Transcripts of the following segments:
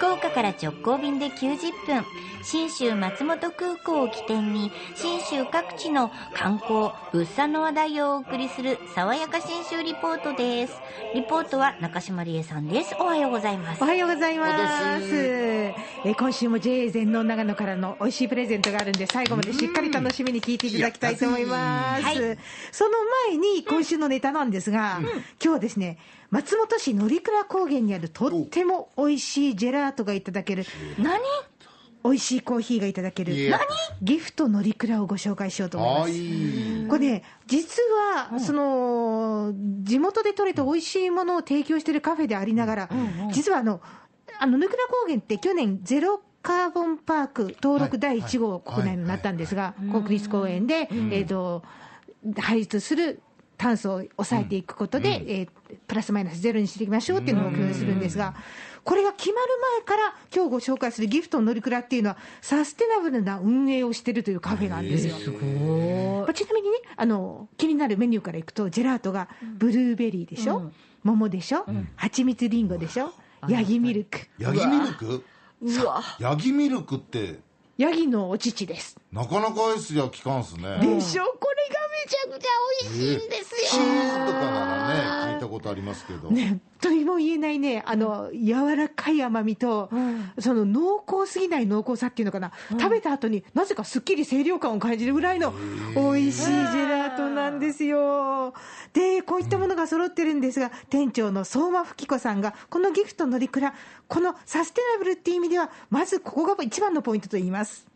福岡から直行便で90分。信州松本空港を起点に信州各地の観光物産の話題をお送りする爽やか信州リポートです。リポートは中島理恵さんです。おはようございます。おはようございます。えー今週も JA 全農長野からの美味しいプレゼントがあるんで、最後までしっかり楽しみに聞いていただきたいと思います。やったぜ。その前に今週のネタなんですが、今日はですね、松本市乗鞍高原にあるとっても美味しいジェラートがいただける、何？美味しいコーヒーがいただけるいや、ギフト乗鞍をご紹介しようと思いあます。これね、実は、その、地元で採れた美味しいものを提供しているカフェでありながら、実はあの、あの、ぬくら高原って去年ゼロカーボンパーク登録第1号国内になったんですが、国立公園で、えっと、排出する炭素を抑えていくことで、えープラスマイナスゼロにしていきましょうっていうのを目標にするんですが、これが決まる前から、今日ご紹介するギフトの乗鞍っていうのは、サステナブルな運営をしてるというカフェなんですよ。まあちなみにねあの、気になるメニューからいくと、ジェラートがブルーベリーでしょ、桃でしょ、蜂蜜りんごでしょ、ヤギミルク、ヤギミルク？うわ。ヤギミルクって、ヤギのお乳です。なかなかアイスじゃ聞かんすね。でしょ、こちゃくちゃ美味しいんですチよ。ーズとかならね、聞いたことありますけど。ね、とにも言えないね、あの、柔らかい甘みと、その濃厚すぎない濃厚さっていうのかな、食べた後になぜかすっきり清涼感を感じるぐらいの美味しいジェラートなんですよ。で、こういったものが揃ってるんですが、店長の相馬吹子さんが、このギフトのりくら、このサステナブルっていう意味では、まずここが一番のポイントと言います。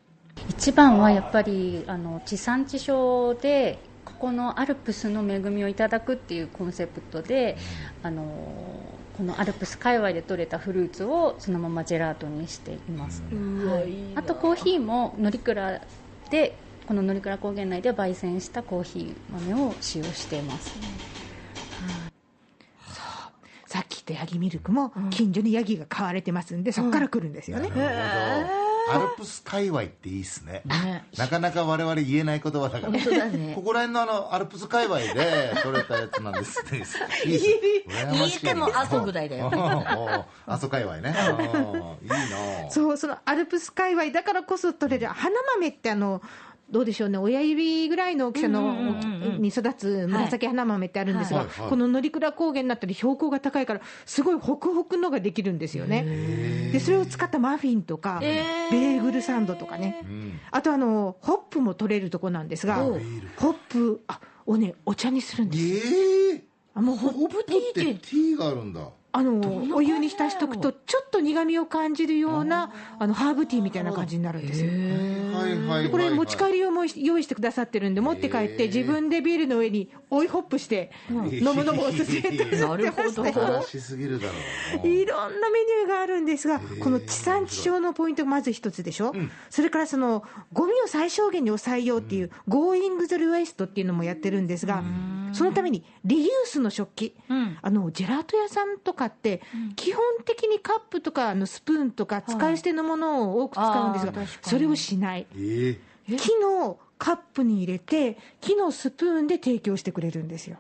一番はやっぱりあの地産地消でここのアルプスの恵みをいただくっていうコンセプトで、あのこのアルプス界隈で採れたフルーツをそのままジェラートにしています、はい。あとコーヒーも乗鞍でこの乗鞍高原内で焙煎したコーヒー豆を使用しています、さっき言ったヤギミルクも、近所にヤギが飼われてますんで、そこから来るんですよね。なるほど。アルプス界隈っていいっすね。なかなか我々言えない言葉だから。本当だねここら辺のあの、アルプス界隈で取れたやつなんですって。いいっすね。羨ましい言えても阿蘇ぐらいだよ阿蘇界隈ね。いいなそう、そのアルプス界隈だからこそ取れる花豆ってあの、どうでしょうね、親指ぐらいの大きさの、に育つ紫花豆ってあるんですが、はいはい。この乗鞍高原になったり標高が高いから、すごいホクホクのができるんですよね。で、それを使ったマフィンとか、ベーグルサンドとかね。ん。あとあの、ホップも取れるとこなんですが、ホップ、あ、をね、お茶にするんです。ええあもうほホップってティーがあるんだ。あのお湯に浸しとくと、ちょっと苦みを感じるようなあのハーブティーみたいな感じになるんですよ。これ、持ち帰り用も用意してくださってるんで、持って帰って、自分でビールの上に追いホップして、飲むのもおすすめってなるほど。素晴らしすぎるだろう。いろんなメニューがあるんですが、この地産地消のポイントがまず一つでしょ、それからそのゴミを最小限に抑えようっていう、 Going Zero Waste っていうのもやってるんですが、そのためにリユースの食器、あのジェラート屋さんとかって、基本的にカップとかあのスプーンとか、使い捨てのものを多く使うんですが、あー確かに。それをしない。ええ。木のカップに入れて、木のスプーンで提供してくれるんですよ。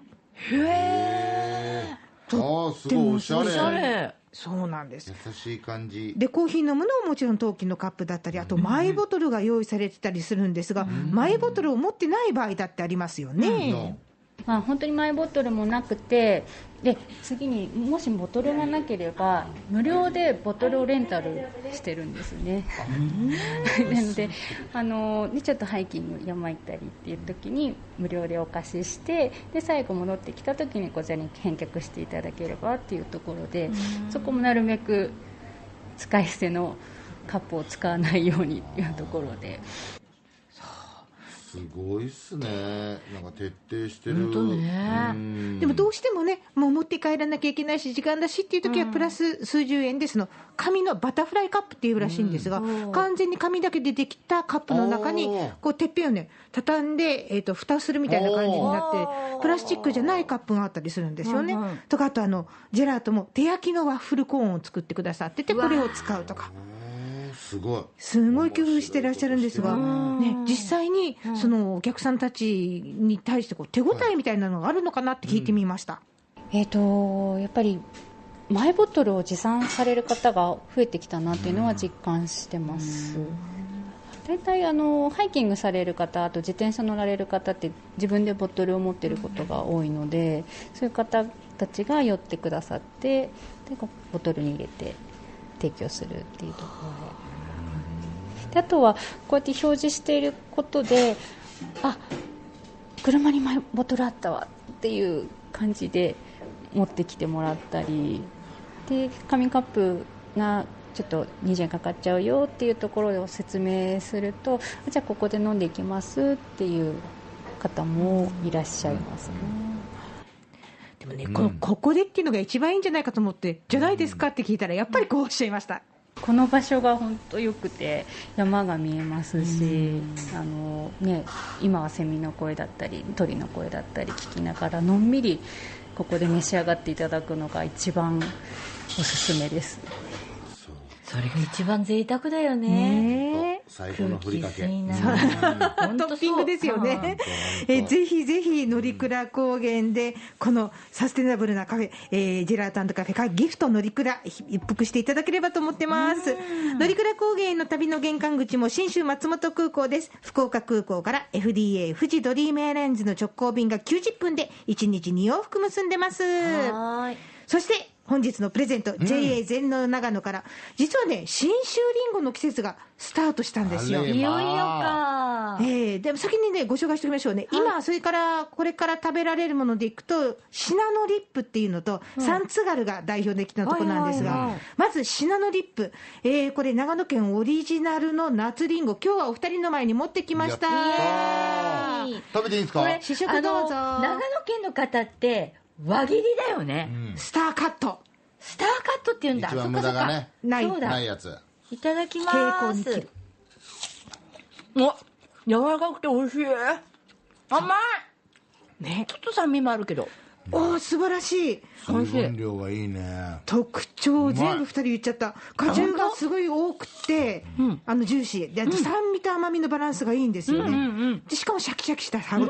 ああ、すごいおしゃれ。おしゃれ。そうなんです。優しい感じ。でコーヒー飲むのももちろん陶器のカップだったり、あとマイボトルが用意されてたりするんですが、マイボトルを持ってない場合だってありますよね。まあ、本当にマイボトルもなくてで次にもしボトルがなければ無料でボトルをレンタルしてるんですね。なのであのでちょっとハイキング山行ったりっていう時に無料でお貸ししてで最後戻ってきた時にこちらに返却していただければっていうところでそこもなるべく使い捨てのカップを使わないようにっていうところですごいっすね。なんか徹底してる。本当ねうんでもどうしてもね、もう持って帰らなきゃいけないし、時間だしっていう時は、プラス数十円で、その紙のバタフライカップっていうらしいんですが、完全に紙だけでできたカップの中にこう、てっぺんをね、畳んで、えっと蓋するみたいな感じになって、プラスチックじゃないカップがあったりするんですよね。とか、あとあの、ジェラートも手焼きのワッフルコーンを作ってくださってて、これを使うとか。すごい。すごい工夫してらっしゃるんですが、ね、実際にそのお客さんたちに対してこう手応えみたいなのがあるのかなって聞いてみました。えー、とやっぱりマイボトルを持参される方が増えてきたなっていうのは実感してます。大体あのハイキングされる方あと自転車乗られる方って自分でボトルを持っていることが多いのでそういう方たちが寄ってくださってでこうボトルに入れて提供するっていうところでであとはこうやって表示していることであ車にマイボトルあったわっていう感じで持ってきてもらったりで紙カップがちょっと20円かかっちゃうよっていうところを説明するとじゃあここで飲んでいきますっていう方もいらっしゃいますね。でもね、このここでっていうのが一番いいんじゃないかと思って、じゃないですかって聞いたら、やっぱりこうおっしゃいました。この場所が本当良くて山が見えますし、あのね、今はセミの声だったり鳥の声だったり聞きながらのんびりここで召し上がっていただくのが一番おすすめです。それが一番贅沢だよね。ね最高のふりかけトッピングですよね。本え当ぜひぜひ、乗鞍高原で、このサステナブルなカフェ、えージェラートカフェかギフト乗鞍、一服していただければと思ってます。乗鞍高原への旅の玄関口も新州松本空港です。福岡空港から FDA 富士ドリームエアラインズの直行便が90分で1日2往復結んでます。はーい。そして、本日のプレゼント、JA 全農長野から、実はね、新州りんごの季節がスタートしたんですよ。いよいよか。えー、でも先にね、ご紹介しておきましょうね、今、それからこれから食べられるものでいくと、シナノリップっていうのと、サンツガルが代表的なところなんですが、はいはいはいまずシナノリップ、えー、これ、長野県オリジナルの夏りんご、今日はお二人の前に持ってきました。食べていいですか？これ、試食どうぞ。長野県の方って、輪切りだよね。スターカット、スターカットって言うんだ。一番無駄がねない。そうだ。ないやつ。いただきます。に切る。お柔らかくて美味しい。甘い。ね、ちょっと酸味もあるけど。おー、素晴らしい。水分量がいいね。特徴全部2人言っちゃった。果汁がすごい多くて、うん。あのジューシー。であと酸味と甘みのバランスがいいんですよね、でしかもシャキシャキした歯応え、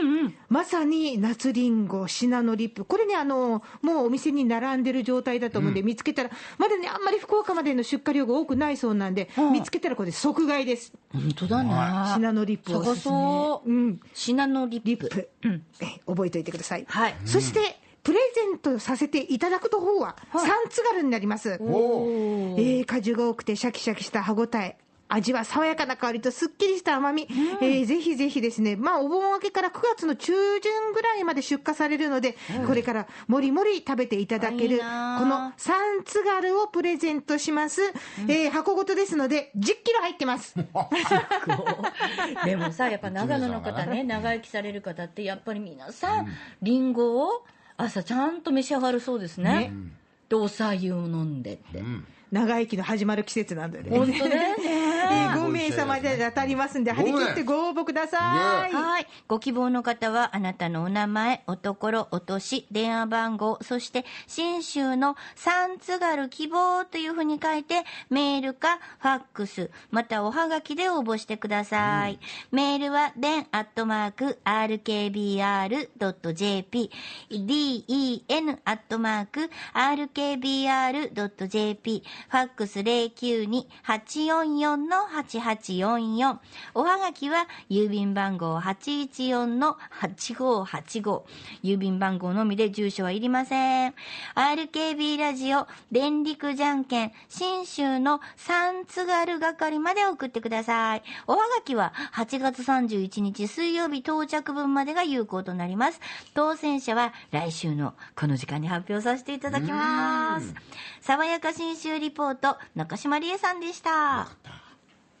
うんうん。まさに夏りんごシナノリップ。これねあのもうお店に並んでる状態だと思うんで、見つけたらまだねあんまり福岡までの出荷量が多くないそうなんで、うん。見つけたらこれ即買いです。本当だね。シナノリップをおすすめ。探そううん。シナノリップ。うん。え覚えておいてください、はい。そしてプレゼントさせていただくと方は、はい。サンツガルになります、おえー果汁が多くてシャキシャキした歯ごたえ味は爽やかな香りとすっきりした甘み、えーぜひぜひですね、まあ、お盆明けから9月の中旬ぐらいまで出荷されるので、これからもりもり食べていただける、このサンツガルをプレゼントします。えー箱ごとですので、10キロ入ってます。でもさ、やっぱ長野の方ね、長生きされる方って、やっぱり皆さん、リンゴを朝ちゃんと召し上がるそうですね。で、おさゆを飲んでって。長生きの始まる季節なんでね。本当だよえね。ー5名様で当たりますんで、張り切ってご応募ください。はい。ご希望の方は、あなたのお名前、おところ、お年、電話番号、そして、新州の三津軽希望というふうに書いて、メールか、ファックス、またおはがきで応募してください。メールは、den アットマーク、rkbr.jp、den アットマーク、rkbr.jp、ファックス092-844-8844。おはがきは、郵便番号814-8585。郵便番号のみで住所はいりません。RKB ラジオ、電力じゃんけん、新州の三津軽係まで送ってください。おはがきは、8月31日水曜日到着分までが有効となります。当選者は、来週のこの時間に発表させていただきます。爽やか新州リポート、中島理恵さんでした。